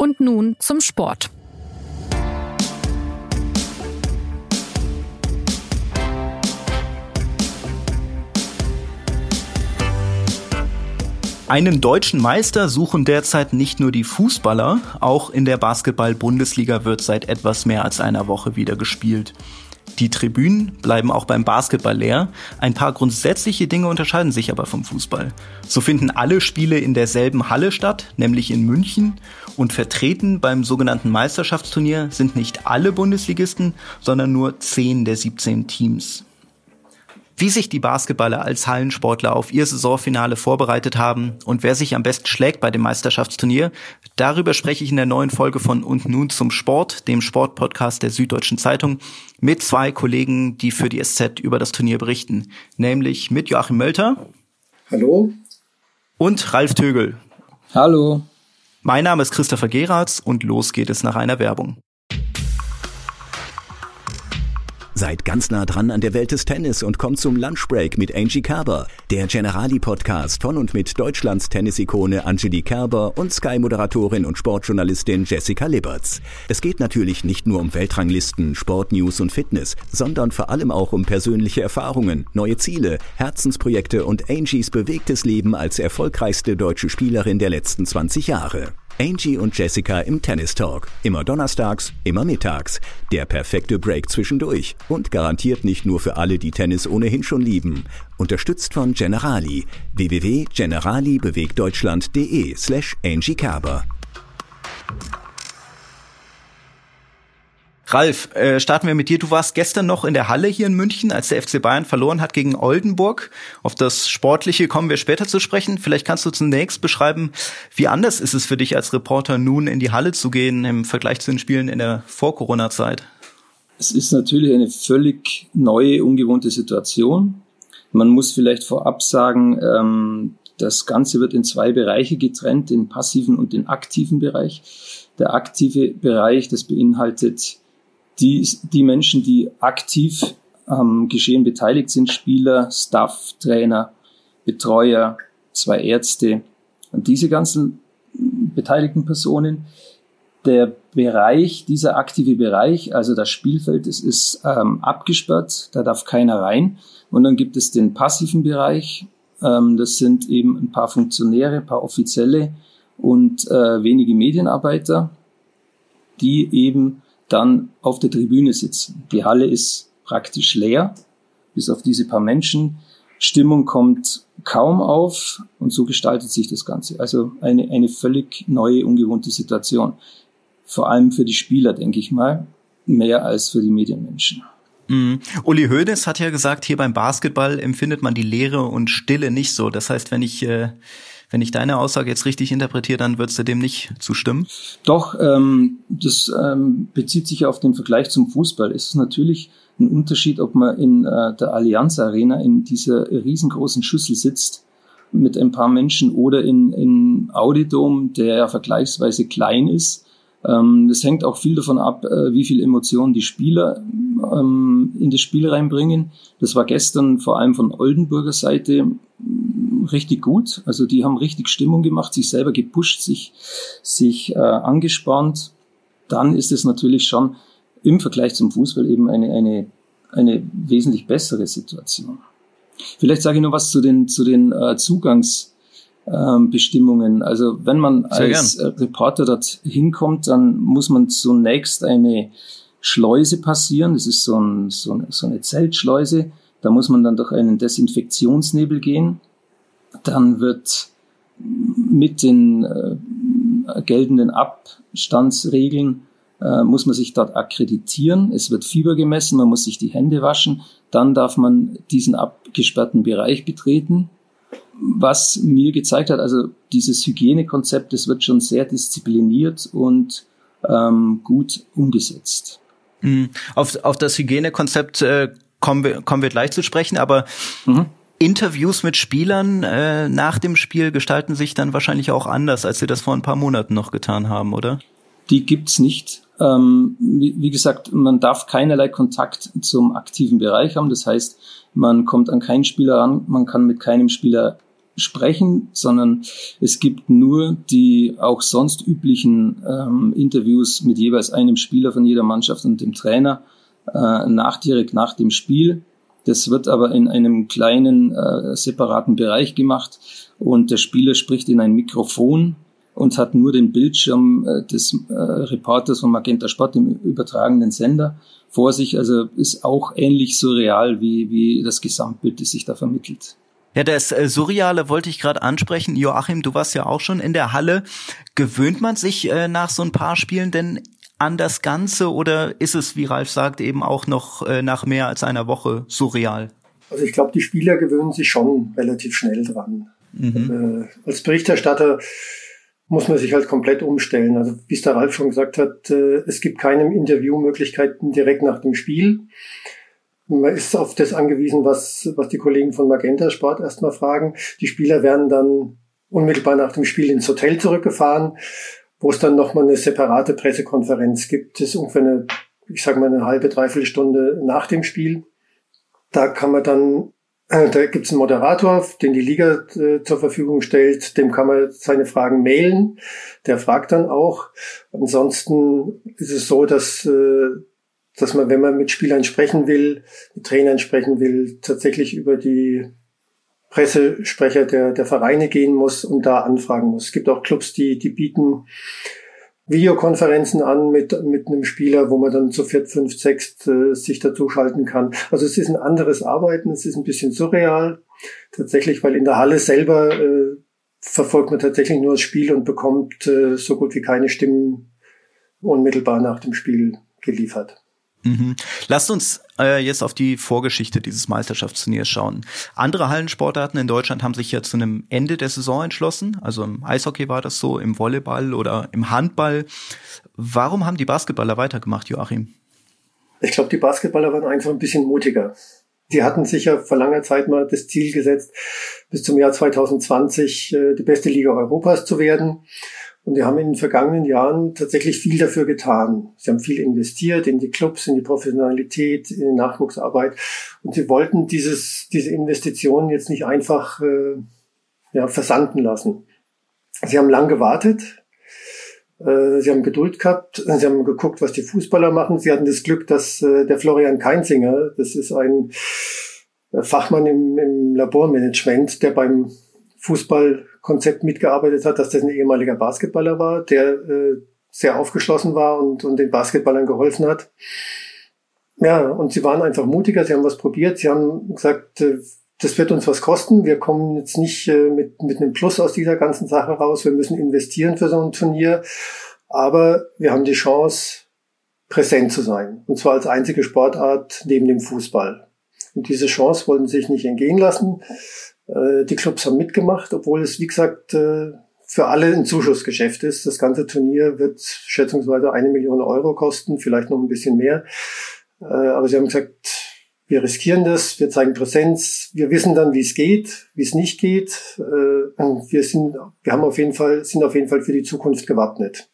Und nun zum Sport. Einen deutschen Meister suchen derzeit nicht nur die Fußballer, auch in der Basketball-Bundesliga wird seit etwas mehr als einer Woche wieder gespielt. Die Tribünen bleiben auch beim Basketball leer. Ein paar grundsätzliche Dinge unterscheiden sich aber vom Fußball. So finden alle Spiele in derselben Halle statt, nämlich in München. Und vertreten beim sogenannten Meisterschaftsturnier sind nicht alle Bundesligisten, sondern nur 10 der 17 Teams. Wie sich die Basketballer als Hallensportler auf ihr Saisonfinale vorbereitet haben und wer sich am besten schlägt bei dem Meisterschaftsturnier, darüber spreche ich in der neuen Folge von Und nun zum Sport, dem Sportpodcast der Süddeutschen Zeitung, mit zwei Kollegen, die für die SZ über das Turnier berichten, nämlich mit Joachim Mölter. Hallo. Und Ralf Tögel. Hallo. Mein Name ist Christopher Geratz und los geht es nach einer Werbung. Seid ganz nah dran an der Welt des Tennis und kommt zum Lunchbreak mit Angie Kerber, der Generali-Podcast von und mit Deutschlands Tennisikone Angelique Kerber und Sky-Moderatorin und Sportjournalistin Jessica Liberts. Es geht natürlich nicht nur um Weltranglisten, Sportnews und Fitness, sondern vor allem auch um persönliche Erfahrungen, neue Ziele, Herzensprojekte und Angies bewegtes Leben als erfolgreichste deutsche Spielerin der letzten 20 Jahre. Angie und Jessica im Tennis Talk. Immer donnerstags, immer mittags. Der perfekte Break zwischendurch. Und garantiert nicht nur für alle, die Tennis ohnehin schon lieben. Unterstützt von Generali. www.generalibewegtdeutschland.de slash Angie Kerber. Ralf, äh, starten wir mit dir. Du warst gestern noch in der Halle hier in München, als der FC Bayern verloren hat gegen Oldenburg. Auf das Sportliche kommen wir später zu sprechen. Vielleicht kannst du zunächst beschreiben, wie anders ist es für dich als Reporter nun in die Halle zu gehen im Vergleich zu den Spielen in der Vor-Corona-Zeit? Es ist natürlich eine völlig neue, ungewohnte Situation. Man muss vielleicht vorab sagen, ähm, das Ganze wird in zwei Bereiche getrennt, den passiven und den aktiven Bereich. Der aktive Bereich, das beinhaltet die, die Menschen, die aktiv am Geschehen beteiligt sind, Spieler, Staff, Trainer, Betreuer, zwei Ärzte und diese ganzen beteiligten Personen. Der Bereich, dieser aktive Bereich, also das Spielfeld, es ist ähm, abgesperrt, da darf keiner rein. Und dann gibt es den passiven Bereich, ähm, das sind eben ein paar Funktionäre, ein paar Offizielle und äh, wenige Medienarbeiter, die eben dann auf der Tribüne sitzen. Die Halle ist praktisch leer, bis auf diese paar Menschen. Stimmung kommt kaum auf und so gestaltet sich das Ganze. Also eine, eine völlig neue, ungewohnte Situation. Vor allem für die Spieler, denke ich mal, mehr als für die Medienmenschen. Mhm. Uli Hoeneß hat ja gesagt, hier beim Basketball empfindet man die Leere und Stille nicht so. Das heißt, wenn ich äh, wenn ich deine Aussage jetzt richtig interpretiere, dann würdest du dem nicht zustimmen? Doch, ähm, das ähm, bezieht sich auf den Vergleich zum Fußball. Es ist natürlich ein Unterschied, ob man in äh, der Allianz Arena in dieser riesengroßen Schüssel sitzt mit ein paar Menschen oder in, in Audidom, der ja vergleichsweise klein ist. Ähm, das hängt auch viel davon ab, äh, wie viel Emotionen die Spieler ähm, in das Spiel reinbringen. Das war gestern vor allem von Oldenburger Seite richtig gut. Also die haben richtig Stimmung gemacht, sich selber gepusht, sich, sich äh, angespannt. Dann ist es natürlich schon im Vergleich zum Fußball eben eine, eine, eine wesentlich bessere Situation. Vielleicht sage ich noch was zu den, zu den äh, Zugangsbestimmungen. Ähm, also wenn man als gern. Reporter dort hinkommt, dann muss man zunächst eine Schleuse passieren. Das ist so, ein, so, so eine Zeltschleuse. Da muss man dann durch einen Desinfektionsnebel gehen. Dann wird mit den äh, geltenden Abstandsregeln äh, muss man sich dort akkreditieren. Es wird Fieber gemessen, man muss sich die Hände waschen. Dann darf man diesen abgesperrten Bereich betreten. Was mir gezeigt hat, also dieses Hygienekonzept, das wird schon sehr diszipliniert und ähm, gut umgesetzt. Mhm. Auf, auf das Hygienekonzept äh, kommen, wir, kommen wir gleich zu sprechen, aber mhm. Interviews mit Spielern äh, nach dem Spiel gestalten sich dann wahrscheinlich auch anders, als sie das vor ein paar Monaten noch getan haben, oder? Die gibt's nicht. Ähm, wie, wie, gesagt, man darf keinerlei Kontakt zum aktiven Bereich haben. Das heißt, man kommt an keinen Spieler ran, man kann mit keinem Spieler sprechen, sondern es gibt nur die auch sonst üblichen ähm, Interviews mit jeweils einem Spieler von jeder Mannschaft und dem Trainer äh, nach direkt nach dem Spiel. Das wird aber in einem kleinen äh, separaten Bereich gemacht und der Spieler spricht in ein Mikrofon und hat nur den Bildschirm äh, des äh, Reporters von Magenta Sport im übertragenen Sender vor sich. Also ist auch ähnlich surreal wie, wie das Gesamtbild, das sich da vermittelt. Ja, das äh, Surreale wollte ich gerade ansprechen. Joachim, du warst ja auch schon in der Halle. Gewöhnt man sich äh, nach so ein paar Spielen denn an das Ganze oder ist es, wie Ralf sagt, eben auch noch äh, nach mehr als einer Woche surreal? Also ich glaube, die Spieler gewöhnen sich schon relativ schnell dran. Mhm. Äh, als Berichterstatter muss man sich halt komplett umstellen. Also wie es der Ralf schon gesagt hat, äh, es gibt keine Interviewmöglichkeiten direkt nach dem Spiel. Man ist auf das angewiesen, was, was die Kollegen von Magenta Sport erstmal fragen. Die Spieler werden dann unmittelbar nach dem Spiel ins Hotel zurückgefahren, wo es dann nochmal eine separate Pressekonferenz gibt. Das ist ungefähr eine, ich sage mal, eine halbe, dreiviertel Stunde nach dem Spiel. Da kann man dann äh, da gibt es einen Moderator, den die Liga äh, zur Verfügung stellt. Dem kann man seine Fragen mailen. Der fragt dann auch. Ansonsten ist es so, dass, äh, dass man, wenn man mit Spielern sprechen will, mit Trainern sprechen will, tatsächlich über die Pressesprecher der, der Vereine gehen muss und da anfragen muss. Es gibt auch Clubs, die, die bieten Videokonferenzen an mit, mit einem Spieler, wo man dann zu viert, fünf, sechs äh, sich dazuschalten kann. Also es ist ein anderes Arbeiten, es ist ein bisschen surreal. Tatsächlich, weil in der Halle selber äh, verfolgt man tatsächlich nur das Spiel und bekommt äh, so gut wie keine Stimmen unmittelbar nach dem Spiel geliefert. Mhm. Lasst uns äh, jetzt auf die Vorgeschichte dieses Meisterschaftsturniers schauen. Andere Hallensportarten in Deutschland haben sich ja zu einem Ende der Saison entschlossen. Also im Eishockey war das so, im Volleyball oder im Handball. Warum haben die Basketballer weitergemacht, Joachim? Ich glaube, die Basketballer waren einfach ein bisschen mutiger. Die hatten sich ja vor langer Zeit mal das Ziel gesetzt, bis zum Jahr 2020 äh, die beste Liga Europas zu werden. Und die haben in den vergangenen Jahren tatsächlich viel dafür getan. Sie haben viel investiert in die Clubs, in die Professionalität, in die Nachwuchsarbeit. Und sie wollten dieses, diese Investitionen jetzt nicht einfach äh, ja, versanden lassen. Sie haben lang gewartet. Äh, sie haben Geduld gehabt. Sie haben geguckt, was die Fußballer machen. Sie hatten das Glück, dass äh, der Florian Keinzinger, das ist ein Fachmann im, im Labormanagement, der beim Fußballkonzept mitgearbeitet hat, dass das ein ehemaliger Basketballer war, der äh, sehr aufgeschlossen war und, und den Basketballern geholfen hat. Ja, und sie waren einfach mutiger, sie haben was probiert, sie haben gesagt, äh, das wird uns was kosten, wir kommen jetzt nicht äh, mit, mit einem Plus aus dieser ganzen Sache raus, wir müssen investieren für so ein Turnier, aber wir haben die Chance, präsent zu sein, und zwar als einzige Sportart neben dem Fußball. Und diese Chance wollten sie sich nicht entgehen lassen. Äh, die Clubs haben mitgemacht, obwohl es, wie gesagt, äh, für alle ein Zuschussgeschäft ist. Das ganze Turnier wird schätzungsweise eine Million Euro kosten, vielleicht noch ein bisschen mehr. Äh, aber sie haben gesagt, wir riskieren das, wir zeigen Präsenz, wir wissen dann, wie es geht, wie es nicht geht. Wir sind, wir haben auf jeden Fall, sind auf jeden Fall für die Zukunft gewappnet.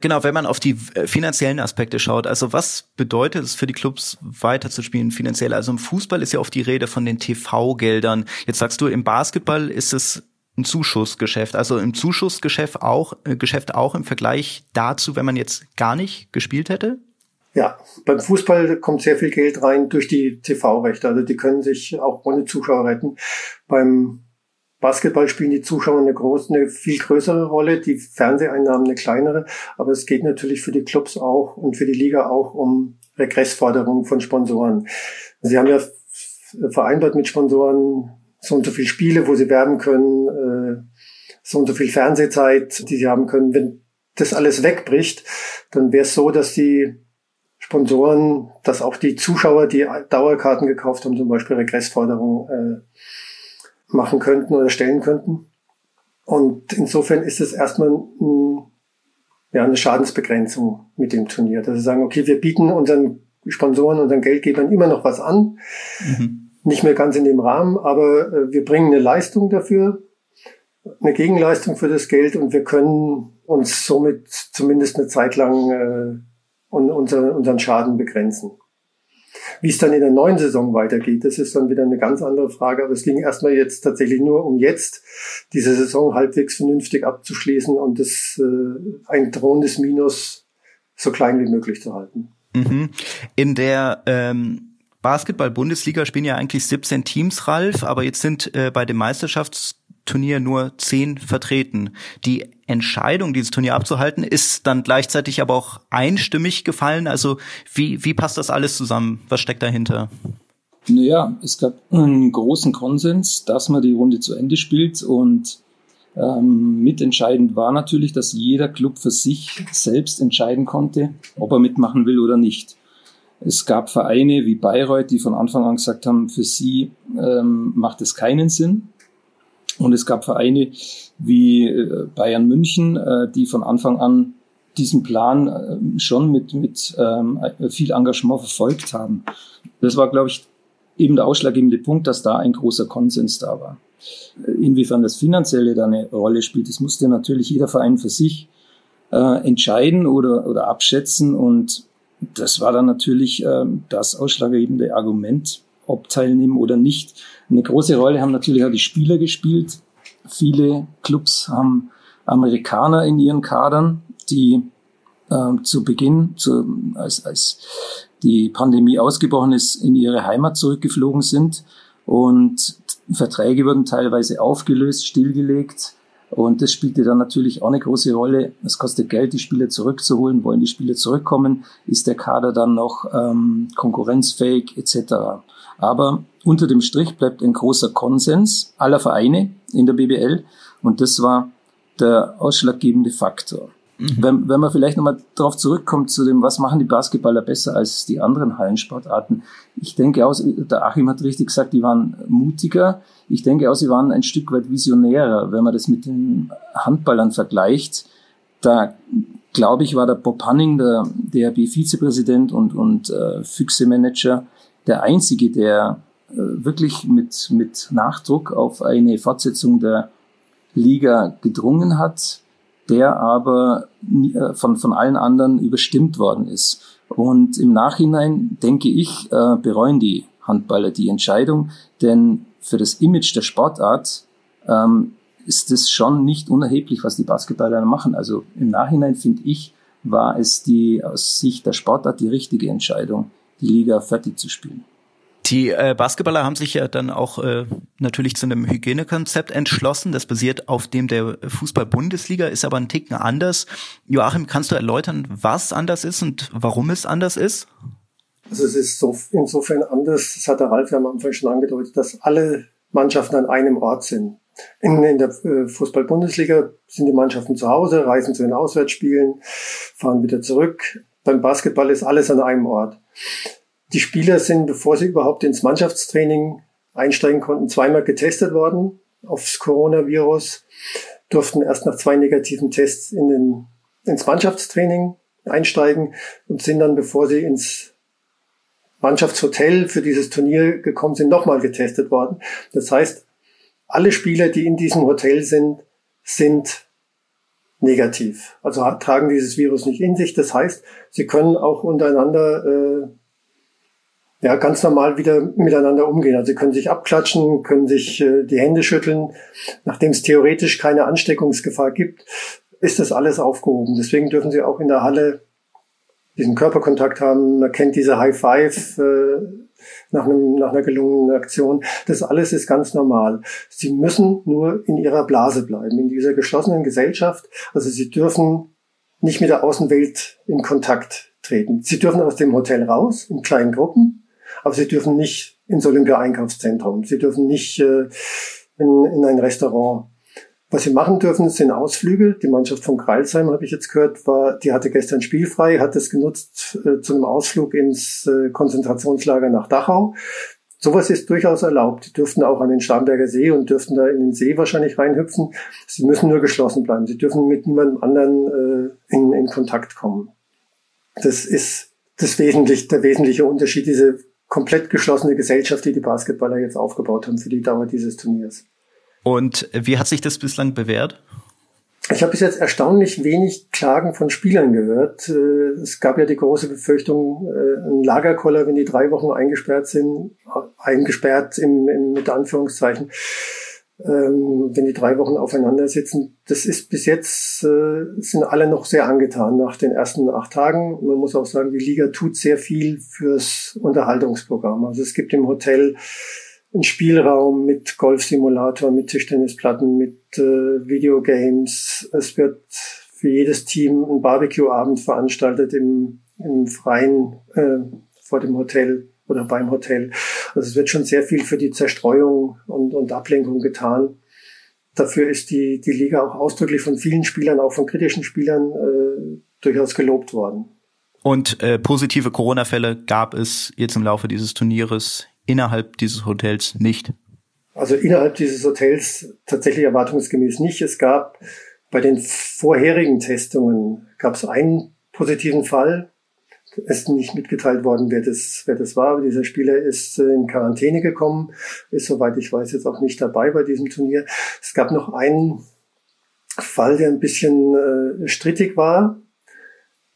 Genau, wenn man auf die äh, finanziellen Aspekte schaut, also was bedeutet es für die Clubs weiterzuspielen finanziell? Also im Fußball ist ja oft die Rede von den TV-Geldern. Jetzt sagst du, im Basketball ist es ein Zuschussgeschäft. Also im Zuschussgeschäft auch, äh, Geschäft auch im Vergleich dazu, wenn man jetzt gar nicht gespielt hätte? Ja, beim Fußball kommt sehr viel Geld rein durch die TV-Rechte. Also die können sich auch ohne Zuschauer retten. Beim Basketball spielen die Zuschauer eine große, eine viel größere Rolle, die Fernseheinnahmen eine kleinere. Aber es geht natürlich für die Clubs auch und für die Liga auch um Regressforderungen von Sponsoren. Sie haben ja vereinbart mit Sponsoren so und so viele Spiele, wo sie werben können, äh, so und so viel Fernsehzeit, die sie haben können. Wenn das alles wegbricht, dann wäre es so, dass die Sponsoren, dass auch die Zuschauer, die Dauerkarten gekauft haben, zum Beispiel Regressforderungen äh, machen könnten oder stellen könnten. Und insofern ist es erstmal ein, ja, eine Schadensbegrenzung mit dem Turnier. Dass sie sagen, okay, wir bieten unseren Sponsoren, unseren Geldgebern immer noch was an. Mhm. Nicht mehr ganz in dem Rahmen, aber äh, wir bringen eine Leistung dafür, eine Gegenleistung für das Geld und wir können uns somit zumindest eine Zeit lang äh, unseren Schaden begrenzen. Wie es dann in der neuen Saison weitergeht, das ist dann wieder eine ganz andere Frage. Aber es ging erstmal jetzt tatsächlich nur um jetzt, diese Saison halbwegs vernünftig abzuschließen und das äh, ein drohendes Minus so klein wie möglich zu halten. Mhm. In der ähm, Basketball-Bundesliga spielen ja eigentlich 17 Teams, Ralf, aber jetzt sind äh, bei dem Meisterschaftsturnier nur 10 vertreten. Die Entscheidung, dieses Turnier abzuhalten, ist dann gleichzeitig aber auch einstimmig gefallen. Also wie, wie passt das alles zusammen? Was steckt dahinter? Naja, es gab einen großen Konsens, dass man die Runde zu Ende spielt und ähm, mitentscheidend war natürlich, dass jeder Club für sich selbst entscheiden konnte, ob er mitmachen will oder nicht. Es gab Vereine wie Bayreuth, die von Anfang an gesagt haben, für sie ähm, macht es keinen Sinn. Und es gab Vereine wie äh, Bayern München, äh, die von Anfang an diesen Plan äh, schon mit, mit ähm, viel Engagement verfolgt haben. Das war, glaube ich, eben der ausschlaggebende Punkt, dass da ein großer Konsens da war. Inwiefern das Finanzielle da eine Rolle spielt, das musste natürlich jeder Verein für sich entscheiden oder, oder abschätzen. Und das war dann natürlich äh, das ausschlaggebende Argument, ob teilnehmen oder nicht. Eine große Rolle haben natürlich auch die Spieler gespielt. Viele Clubs haben Amerikaner in ihren Kadern, die äh, zu Beginn, zu, als, als die Pandemie ausgebrochen ist, in ihre Heimat zurückgeflogen sind. Und Verträge wurden teilweise aufgelöst, stillgelegt. Und das spielte dann natürlich auch eine große Rolle. Es kostet Geld, die Spieler zurückzuholen. Wollen die Spieler zurückkommen? Ist der Kader dann noch ähm, konkurrenzfähig etc.? Aber unter dem Strich bleibt ein großer Konsens aller Vereine in der BBL. Und das war der ausschlaggebende Faktor. Mhm. Wenn, wenn man vielleicht nochmal darauf zurückkommt zu dem, was machen die Basketballer besser als die anderen Hallensportarten. Ich denke auch, der Achim hat richtig gesagt, die waren mutiger. Ich denke auch, sie waren ein Stück weit visionärer, wenn man das mit den Handballern vergleicht. Da glaube ich, war der Bob Hanning, der DRB-Vizepräsident und, und äh, Füchse-Manager, der einzige, der äh, wirklich mit, mit Nachdruck auf eine Fortsetzung der Liga gedrungen hat der aber äh, von, von allen anderen überstimmt worden ist. Und im Nachhinein, denke ich, äh, bereuen die Handballer die Entscheidung, denn für das Image der Sportart ähm, ist es schon nicht unerheblich, was die Basketballer machen. Also im Nachhinein finde ich, war es die aus Sicht der Sportart die richtige Entscheidung, die Liga fertig zu spielen. Die äh, Basketballer haben sich ja dann auch äh, natürlich zu einem Hygienekonzept entschlossen. Das basiert auf dem der Fußball-Bundesliga, ist aber ein Ticken anders. Joachim, kannst du erläutern, was anders ist und warum es anders ist? Also es ist so, insofern anders, das hat der Ralf ja am Anfang schon angedeutet, dass alle Mannschaften an einem Ort sind. In, in der äh, Fußball-Bundesliga sind die Mannschaften zu Hause, reisen zu den Auswärtsspielen, fahren wieder zurück. Beim Basketball ist alles an einem Ort. Die Spieler sind, bevor sie überhaupt ins Mannschaftstraining einsteigen konnten, zweimal getestet worden aufs Coronavirus, durften erst nach zwei negativen Tests in den, ins Mannschaftstraining einsteigen und sind dann, bevor sie ins Mannschaftshotel für dieses Turnier gekommen sind, nochmal getestet worden. Das heißt, alle Spieler, die in diesem Hotel sind, sind negativ. Also tragen dieses Virus nicht in sich. Das heißt, sie können auch untereinander äh, ja, ganz normal wieder miteinander umgehen. Also sie können sich abklatschen, können sich äh, die Hände schütteln. Nachdem es theoretisch keine Ansteckungsgefahr gibt, ist das alles aufgehoben. Deswegen dürfen sie auch in der Halle diesen Körperkontakt haben. Man kennt diese High Five äh, nach, einem, nach einer gelungenen Aktion. Das alles ist ganz normal. Sie müssen nur in ihrer Blase bleiben, in dieser geschlossenen Gesellschaft. Also sie dürfen nicht mit der Außenwelt in Kontakt treten. Sie dürfen aus dem Hotel raus in kleinen Gruppen aber sie dürfen nicht ins Olympia-Einkaufszentrum, sie dürfen nicht äh, in, in ein Restaurant. Was sie machen dürfen, sind Ausflüge. Die Mannschaft von Kreilsheim, habe ich jetzt gehört, war, die hatte gestern spielfrei, hat es genutzt äh, zu einem Ausflug ins äh, Konzentrationslager nach Dachau. Sowas ist durchaus erlaubt. Die dürften auch an den Starnberger See und dürften da in den See wahrscheinlich reinhüpfen. Sie müssen nur geschlossen bleiben. Sie dürfen mit niemandem anderen äh, in, in Kontakt kommen. Das ist das wesentlich, der wesentliche Unterschied, diese komplett geschlossene Gesellschaft, die die Basketballer jetzt aufgebaut haben für die Dauer dieses Turniers. Und wie hat sich das bislang bewährt? Ich habe bis jetzt erstaunlich wenig Klagen von Spielern gehört. Äh, es gab ja die große Befürchtung, äh, ein Lagerkoller, wenn die drei Wochen eingesperrt sind, eingesperrt im, im mit Anführungszeichen, ähm, wenn die drei Wochen aufeinander sitzen. Das ist bis jetzt, äh, sind alle noch sehr angetan nach den ersten acht Tagen. Man muss auch sagen, die Liga tut sehr viel fürs Unterhaltungsprogramm. Also es gibt im Hotel einen Spielraum mit Golfsimulator, mit Tischtennisplatten, mit äh, Videogames. Es wird für jedes Team ein Barbecue-Abend veranstaltet im, im Freien äh, vor dem Hotel oder beim Hotel. Also es wird schon sehr viel für die Zerstreuung und, und Ablenkung getan. Dafür ist die, die Liga auch ausdrücklich von vielen Spielern, auch von kritischen Spielern, äh, durchaus gelobt worden. Und äh, positive Corona-Fälle gab es jetzt im Laufe dieses Turnieres innerhalb dieses Hotels nicht? Also innerhalb dieses Hotels tatsächlich erwartungsgemäß nicht. Es gab bei den vorherigen Testungen gab es einen positiven Fall. Es ist nicht mitgeteilt worden, wer das, wer das war. Aber dieser Spieler ist äh, in Quarantäne gekommen, ist, soweit ich weiß, jetzt auch nicht dabei bei diesem Turnier. Es gab noch einen Fall, der ein bisschen äh, strittig war.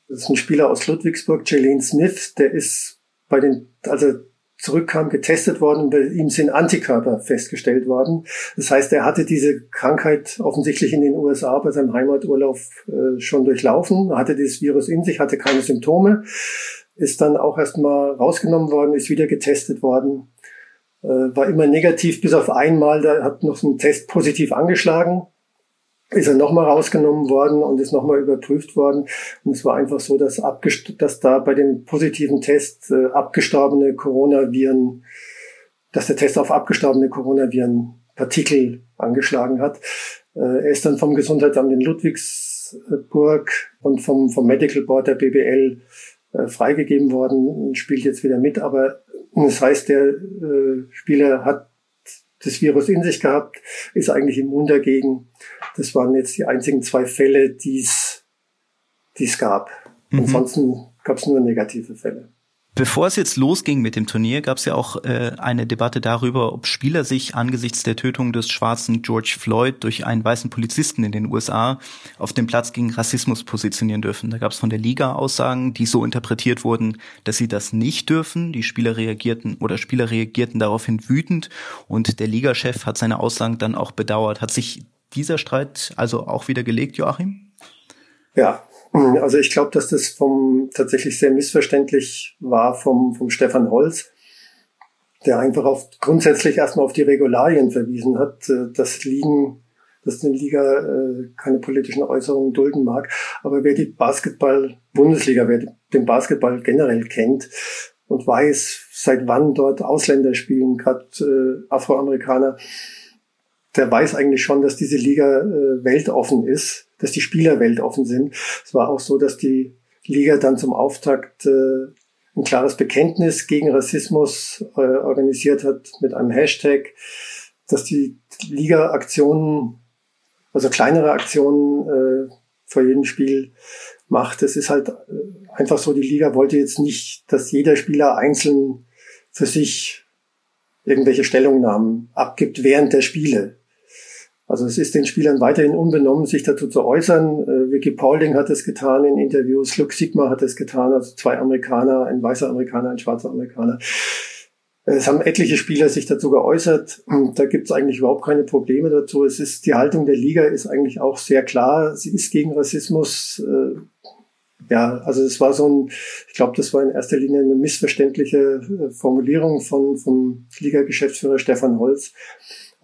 Das ist ein Spieler aus Ludwigsburg, Jalen Smith, der ist bei den, also zurückkam, getestet worden bei ihm sind Antikörper festgestellt worden. Das heißt, er hatte diese Krankheit offensichtlich in den USA bei seinem Heimaturlaub äh, schon durchlaufen, hatte dieses Virus in sich, hatte keine Symptome, ist dann auch erstmal rausgenommen worden, ist wieder getestet worden, äh, war immer negativ, bis auf einmal, da hat noch so ein Test positiv angeschlagen ist er nochmal rausgenommen worden und ist nochmal überprüft worden. Und es war einfach so, dass, dass da bei dem positiven Test äh, abgestorbene Coronaviren, dass der Test auf abgestorbene Coronaviren-Partikel angeschlagen hat. Äh, er ist dann vom Gesundheitsamt in Ludwigsburg und vom, vom Medical Board der BBL äh, freigegeben worden und spielt jetzt wieder mit. Aber das heißt, der äh, Spieler hat das Virus in sich gehabt, ist eigentlich immun dagegen. Das waren jetzt die einzigen zwei Fälle, die es gab. Mhm. Ansonsten gab es nur negative Fälle. Bevor es jetzt losging mit dem Turnier, gab es ja auch äh, eine Debatte darüber, ob Spieler sich angesichts der Tötung des schwarzen George Floyd durch einen weißen Polizisten in den USA auf dem Platz gegen Rassismus positionieren dürfen. Da gab es von der Liga Aussagen, die so interpretiert wurden, dass sie das nicht dürfen. Die Spieler reagierten oder Spieler reagierten daraufhin wütend und der Ligachef hat seine Aussagen dann auch bedauert. Hat sich dieser Streit also auch wieder gelegt, Joachim? Ja, also ich glaube, dass das vom tatsächlich sehr missverständlich war vom, vom Stefan Holz, der einfach auf grundsätzlich erstmal auf die Regularien verwiesen hat, äh, dass Ligen, dass eine Liga äh, keine politischen Äußerungen dulden mag. Aber wer die Basketball-Bundesliga, wer den Basketball generell kennt und weiß, seit wann dort Ausländer spielen, gerade äh, Afroamerikaner, der weiß eigentlich schon, dass diese Liga äh, weltoffen ist dass die Spieler weltoffen sind. Es war auch so, dass die Liga dann zum Auftakt äh, ein klares Bekenntnis gegen Rassismus äh, organisiert hat mit einem Hashtag, dass die Liga Aktionen, also kleinere Aktionen äh, vor jedem Spiel macht. Es ist halt äh, einfach so, die Liga wollte jetzt nicht, dass jeder Spieler einzeln für sich irgendwelche Stellungnahmen abgibt während der Spiele. Also es ist den Spielern weiterhin unbenommen, sich dazu zu äußern. Äh, Vicky Paulding hat es getan in Interviews, Luke Sigma hat es getan, also zwei Amerikaner, ein weißer Amerikaner, ein schwarzer Amerikaner. Es haben etliche Spieler sich dazu geäußert. Da gibt es eigentlich überhaupt keine Probleme dazu. Es ist die Haltung der Liga ist eigentlich auch sehr klar. Sie ist gegen Rassismus. Äh, ja, also es war so ein, ich glaube, das war in erster Linie eine missverständliche äh, Formulierung von vom Liga-Geschäftsführer Stefan Holz.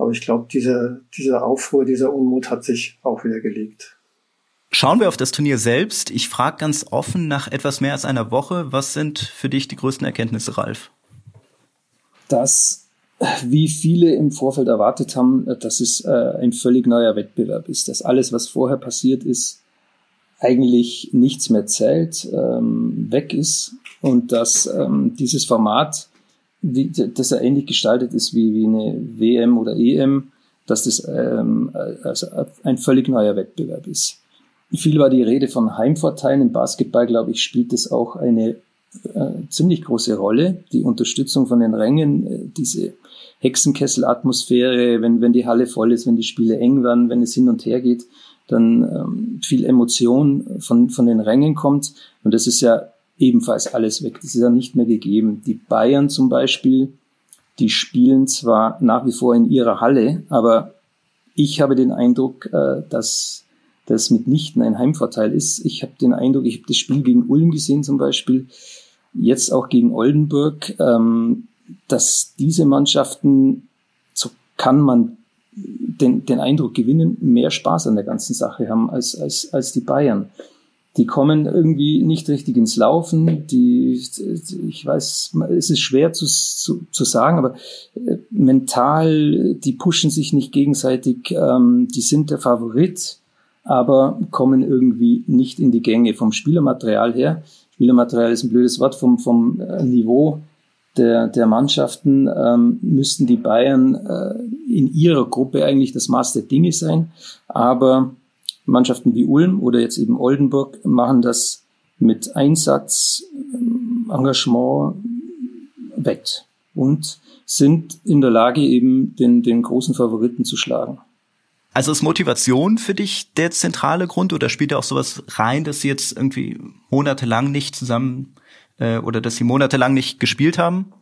Aber ich glaube, dieser, dieser Aufruhr, dieser Unmut hat sich auch wieder gelegt. Schauen wir auf das Turnier selbst. Ich frage ganz offen nach etwas mehr als einer Woche. Was sind für dich die größten Erkenntnisse, Ralf? Dass, wie viele im Vorfeld erwartet haben, dass es äh, ein völlig neuer Wettbewerb ist. Dass alles, was vorher passiert ist, eigentlich nichts mehr zählt, ähm, weg ist und dass ähm, dieses Format wie, dass er ähnlich gestaltet ist wie, wie eine WM oder EM, dass das ähm, also ein völlig neuer Wettbewerb ist. Viel war die Rede von Heimvorteilen. Im Basketball, glaube ich, spielt das auch eine äh, ziemlich große Rolle. Die Unterstützung von den Rängen, äh, diese Hexenkessel-Atmosphäre, wenn, wenn die Halle voll ist, wenn die Spiele eng werden, wenn es hin und her geht, dann ähm, viel Emotion von, von den Rängen kommt. Und das ist ja ebenfalls alles weg. Das ist ja nicht mehr gegeben. Die Bayern zum Beispiel, die spielen zwar nach wie vor in ihrer Halle, aber ich habe den Eindruck, äh, dass das mitnichten ein Heimvorteil ist. Ich habe den Eindruck, ich habe das Spiel gegen Ulm gesehen zum Beispiel, jetzt auch gegen Oldenburg, ähm, dass diese Mannschaften, so kann man den, den Eindruck gewinnen, mehr Spaß an der ganzen Sache haben als, als, als die Bayern. Die kommen irgendwie nicht richtig ins Laufen. Die, ich weiß, es ist schwer zu, zu, zu sagen, aber äh, mental, die pushen sich nicht gegenseitig. Ähm, die sind der Favorit, aber kommen irgendwie nicht in die Gänge vom Spielermaterial her. Spielermaterial ist ein blödes Wort vom, vom äh, Niveau der, der Mannschaften ähm, müssten die Bayern äh, in ihrer Gruppe eigentlich das Maß der Dinge sein. Aber Mannschaften wie Ulm oder jetzt eben Oldenburg machen das mit Einsatz, ähm, Engagement wett und sind in der Lage, eben den, den großen Favoriten zu schlagen. Also ist Motivation für dich der zentrale Grund oder spielt da auch sowas rein, dass sie jetzt irgendwie monatelang nicht zusammen äh, oder dass sie monatelang nicht gespielt haben?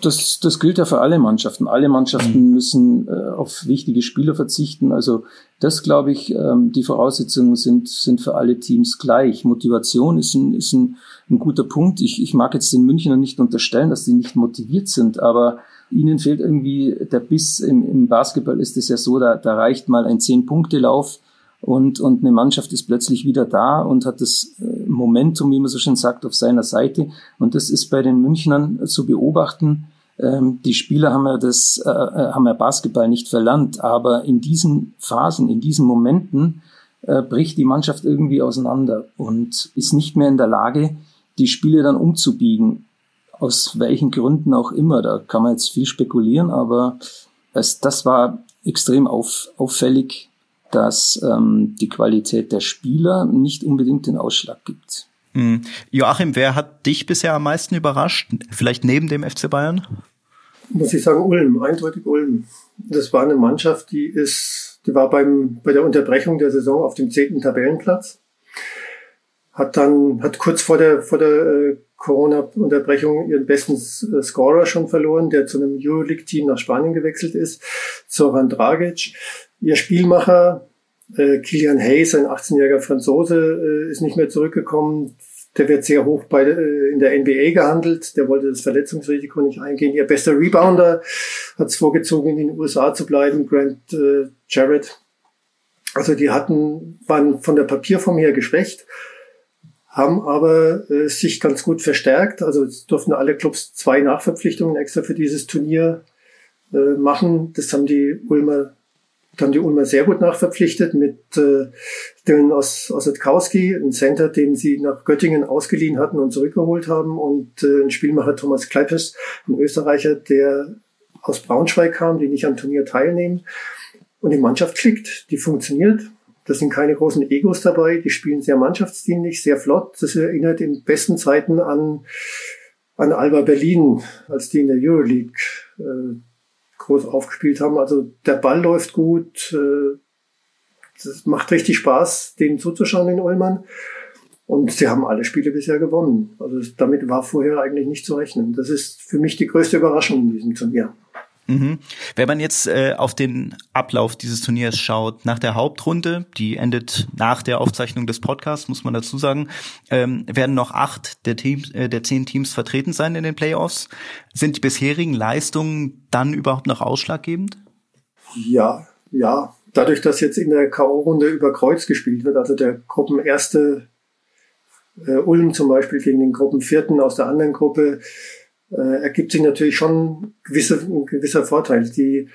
Das, das gilt ja für alle Mannschaften. Alle Mannschaften mhm. müssen äh, auf wichtige Spieler verzichten. Also das, glaube ich, ähm, die Voraussetzungen sind, sind für alle Teams gleich. Motivation ist ein, ist ein, ein guter Punkt. Ich, ich mag jetzt den Münchnern nicht unterstellen, dass sie nicht motiviert sind, aber ihnen fehlt irgendwie der Biss. Im, im Basketball ist es ja so, da, da reicht mal ein Zehn-Punkte-Lauf und, und eine Mannschaft ist plötzlich wieder da und hat das äh, Momentum, wie man so schön sagt, auf seiner Seite. Und das ist bei den Münchnern zu beobachten. Ähm, die Spieler haben ja das, äh, äh, haben ja Basketball nicht verlernt, aber in diesen Phasen, in diesen Momenten bricht die Mannschaft irgendwie auseinander und ist nicht mehr in der Lage, die Spiele dann umzubiegen. Aus welchen Gründen auch immer. Da kann man jetzt viel spekulieren, aber das war extrem auf, auffällig dass ähm, die Qualität der Spieler nicht unbedingt den Ausschlag gibt. Mhm. Joachim, wer hat dich bisher am meisten überrascht? Vielleicht neben dem FC Bayern? Muss ich sagen, Ulm, eindeutig Ulm. Das war eine Mannschaft, die ist, die war beim, bei der Unterbrechung der Saison auf dem zehnten Tabellenplatz. Hat dann, hat kurz vor der, vor der äh, Corona-Unterbrechung ihren besten äh, Scorer schon verloren, der zu einem Euroleague-Team nach Spanien gewechselt ist, Zoran Dragic. Ihr Spielmacher, äh, Kilian Hayes, ein 18-jähriger Franzose, äh, ist nicht mehr zurückgekommen. Der wird sehr hoch bei, äh, in der NBA gehandelt. Der wollte das Verletzungsrisiko nicht eingehen. Ihr bester Rebounder hat es vorgezogen, in den USA zu bleiben, Grant äh, Jarrett. Also die hatten, waren von der Papierform her geschwächt, haben aber äh, sich ganz gut verstärkt. Also es durften alle Clubs zwei Nachverpflichtungen extra für dieses Turnier äh, machen. Das haben die Ulmer da haben die Ulmer sehr gut nachverpflichtet mit äh, Dylan Os Ossetkowski, ein Center, den sie nach Göttingen ausgeliehen hatten und zurückgeholt haben und äh, ein Spielmacher Thomas Kleipes, ein Österreicher, der aus Braunschweig kam, die nicht am Turnier teilnehmen. Und die Mannschaft klickt, die funktioniert. Da sind keine großen Egos dabei, die spielen sehr mannschaftsdienlich, sehr flott. Das erinnert in besten Zeiten an, an Alba Berlin, als die in der Euroleague äh, groß aufgespielt haben. Also der Ball läuft gut. Äh, es macht richtig Spaß, denen zuzuschauen, den Ullmann. Und sie haben alle Spiele bisher gewonnen. Also damit war vorher eigentlich nicht zu rechnen. Das ist für mich die größte Überraschung in diesem Turnier. Mhm. Wenn man jetzt äh, auf den Ablauf dieses Turniers schaut, nach der Hauptrunde, die endet nach der Aufzeichnung des Podcasts, muss man dazu sagen, ähm, werden noch acht der, Teams, äh, der zehn Teams vertreten sein in den Playoffs. Sind die bisherigen Leistungen dann überhaupt noch ausschlaggebend? Ja, ja. Dadurch, dass jetzt in der K.O.-Runde über Kreuz gespielt wird, also der Gruppenerste äh, Ulm zum Beispiel gegen den Gruppenvierten aus der anderen Gruppe, äh, ergibt sich natürlich schon gewisse, ein gewisser Vorteil. Die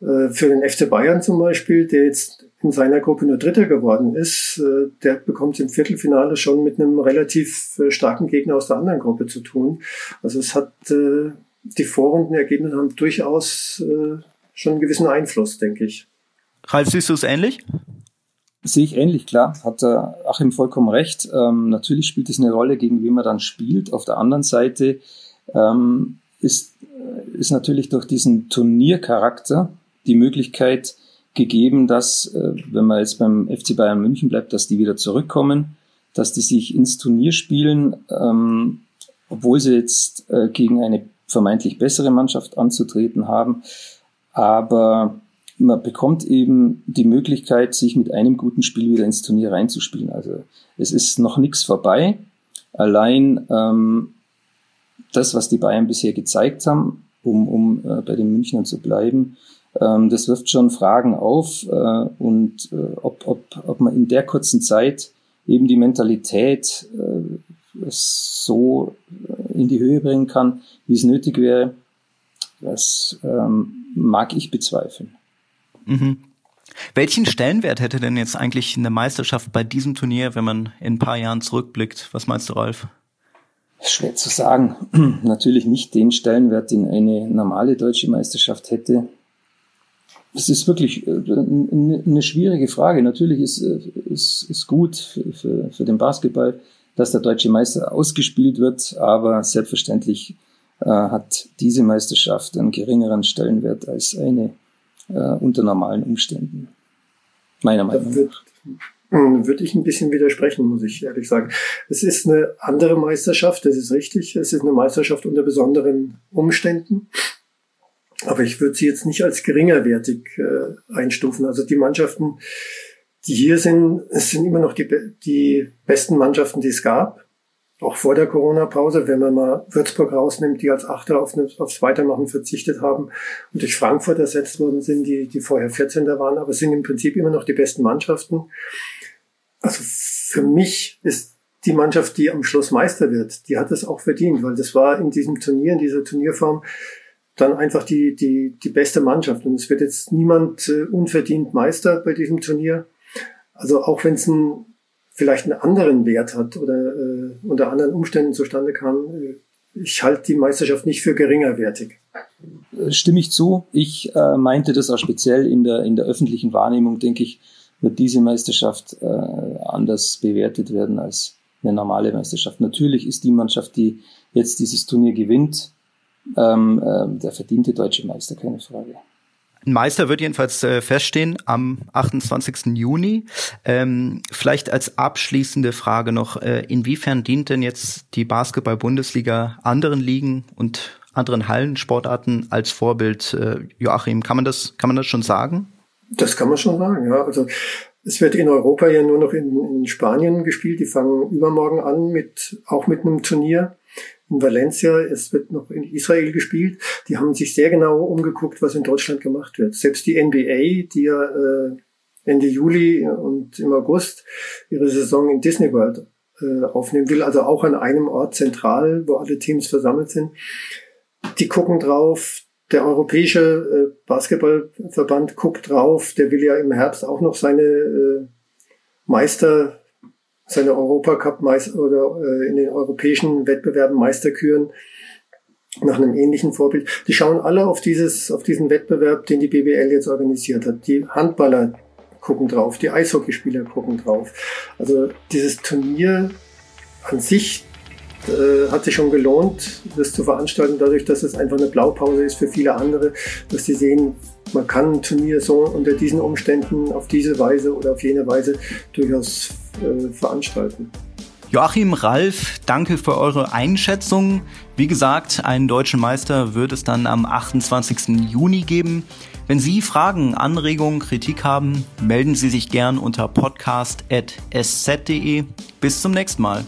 äh, für den FC Bayern zum Beispiel, der jetzt in seiner Gruppe nur Dritter geworden ist, äh, der bekommt im Viertelfinale schon mit einem relativ äh, starken Gegner aus der anderen Gruppe zu tun. Also es hat äh, die Vorrundenergebnisse haben durchaus äh, schon einen gewissen Einfluss, denke ich. Ralf, siehst du es ähnlich? Sehe ich ähnlich, klar. Hat der Achim vollkommen recht. Ähm, natürlich spielt es eine Rolle, gegen wen man dann spielt. Auf der anderen Seite ähm, ist, ist natürlich durch diesen Turniercharakter die Möglichkeit, gegeben, dass, äh, wenn man jetzt beim FC Bayern München bleibt, dass die wieder zurückkommen, dass die sich ins Turnier spielen, ähm, obwohl sie jetzt äh, gegen eine vermeintlich bessere Mannschaft anzutreten haben. Aber man bekommt eben die Möglichkeit, sich mit einem guten Spiel wieder ins Turnier reinzuspielen. Also es ist noch nichts vorbei. Allein ähm, das, was die Bayern bisher gezeigt haben, um, um äh, bei den Münchnern zu bleiben, ähm, das wirft schon Fragen auf äh, und äh, ob, ob, ob man in der kurzen Zeit eben die Mentalität äh, so äh, in die Höhe bringen kann, wie es nötig wäre, das ähm, mag ich bezweifeln. Mhm. Welchen Stellenwert hätte denn jetzt eigentlich eine Meisterschaft bei diesem Turnier, wenn man in ein paar Jahren zurückblickt? Was meinst du, Ralf? Schwer zu sagen. Natürlich nicht den Stellenwert, den eine normale deutsche Meisterschaft hätte. Das ist wirklich äh, eine schwierige Frage. Natürlich ist, ist, ist gut für, für, für den Basketball, dass der deutsche Meister ausgespielt wird, aber selbstverständlich äh, hat diese Meisterschaft einen geringeren Stellenwert als eine äh, unter normalen Umständen. Meiner Meinung nach. Würde ich ein bisschen widersprechen, muss ich ehrlich sagen. Es ist eine andere Meisterschaft, das ist richtig. Es ist eine Meisterschaft unter besonderen Umständen. Aber ich würde sie jetzt nicht als geringerwertig äh, einstufen. Also die Mannschaften, die hier sind, es sind immer noch die, die besten Mannschaften, die es gab. Auch vor der Corona-Pause, wenn man mal Würzburg rausnimmt, die als Achter auf eine, aufs Weitermachen verzichtet haben und durch Frankfurt ersetzt worden sind, die, die vorher 14. waren, aber es sind im Prinzip immer noch die besten Mannschaften. Also für mich ist die Mannschaft, die am Schluss Meister wird, die hat es auch verdient, weil das war in diesem Turnier, in dieser Turnierform dann einfach die, die, die beste Mannschaft. Und es wird jetzt niemand äh, unverdient Meister bei diesem Turnier. Also auch wenn es ein, vielleicht einen anderen Wert hat oder äh, unter anderen Umständen zustande kam, äh, ich halte die Meisterschaft nicht für geringerwertig. Stimme ich zu. Ich äh, meinte das auch speziell in der, in der öffentlichen Wahrnehmung, denke ich, wird diese Meisterschaft äh, anders bewertet werden als eine normale Meisterschaft. Natürlich ist die Mannschaft, die jetzt dieses Turnier gewinnt, ähm, äh, der verdiente deutsche Meister, keine Frage. Ein Meister wird jedenfalls äh, feststehen am 28. Juni. Ähm, vielleicht als abschließende Frage noch, äh, inwiefern dient denn jetzt die Basketball-Bundesliga anderen Ligen und anderen Hallensportarten als Vorbild? Äh, Joachim, kann man das, kann man das schon sagen? Das kann man schon sagen, ja. Also es wird in Europa ja nur noch in, in Spanien gespielt. Die fangen übermorgen an mit auch mit einem Turnier in Valencia, es wird noch in Israel gespielt. Die haben sich sehr genau umgeguckt, was in Deutschland gemacht wird. Selbst die NBA, die ja äh, Ende Juli und im August ihre Saison in Disney World äh, aufnehmen will, also auch an einem Ort zentral, wo alle Teams versammelt sind. Die gucken drauf. Der europäische äh, Basketballverband guckt drauf. Der will ja im Herbst auch noch seine äh, Meister seine Europacup Meister oder äh, in den europäischen Wettbewerben Meister küren nach einem ähnlichen Vorbild. Die schauen alle auf dieses auf diesen Wettbewerb, den die BBL jetzt organisiert hat. Die Handballer gucken drauf, die Eishockeyspieler gucken drauf. Also dieses Turnier an sich äh, hat sich schon gelohnt, das zu veranstalten, dadurch, dass es einfach eine Blaupause ist für viele andere, dass sie sehen, man kann ein Turnier so unter diesen Umständen auf diese Weise oder auf jene Weise durchaus äh, veranstalten. Joachim, Ralf, danke für eure Einschätzung. Wie gesagt, einen deutschen Meister wird es dann am 28. Juni geben. Wenn Sie Fragen, Anregungen, Kritik haben, melden Sie sich gern unter podcast.sz.de. Bis zum nächsten Mal.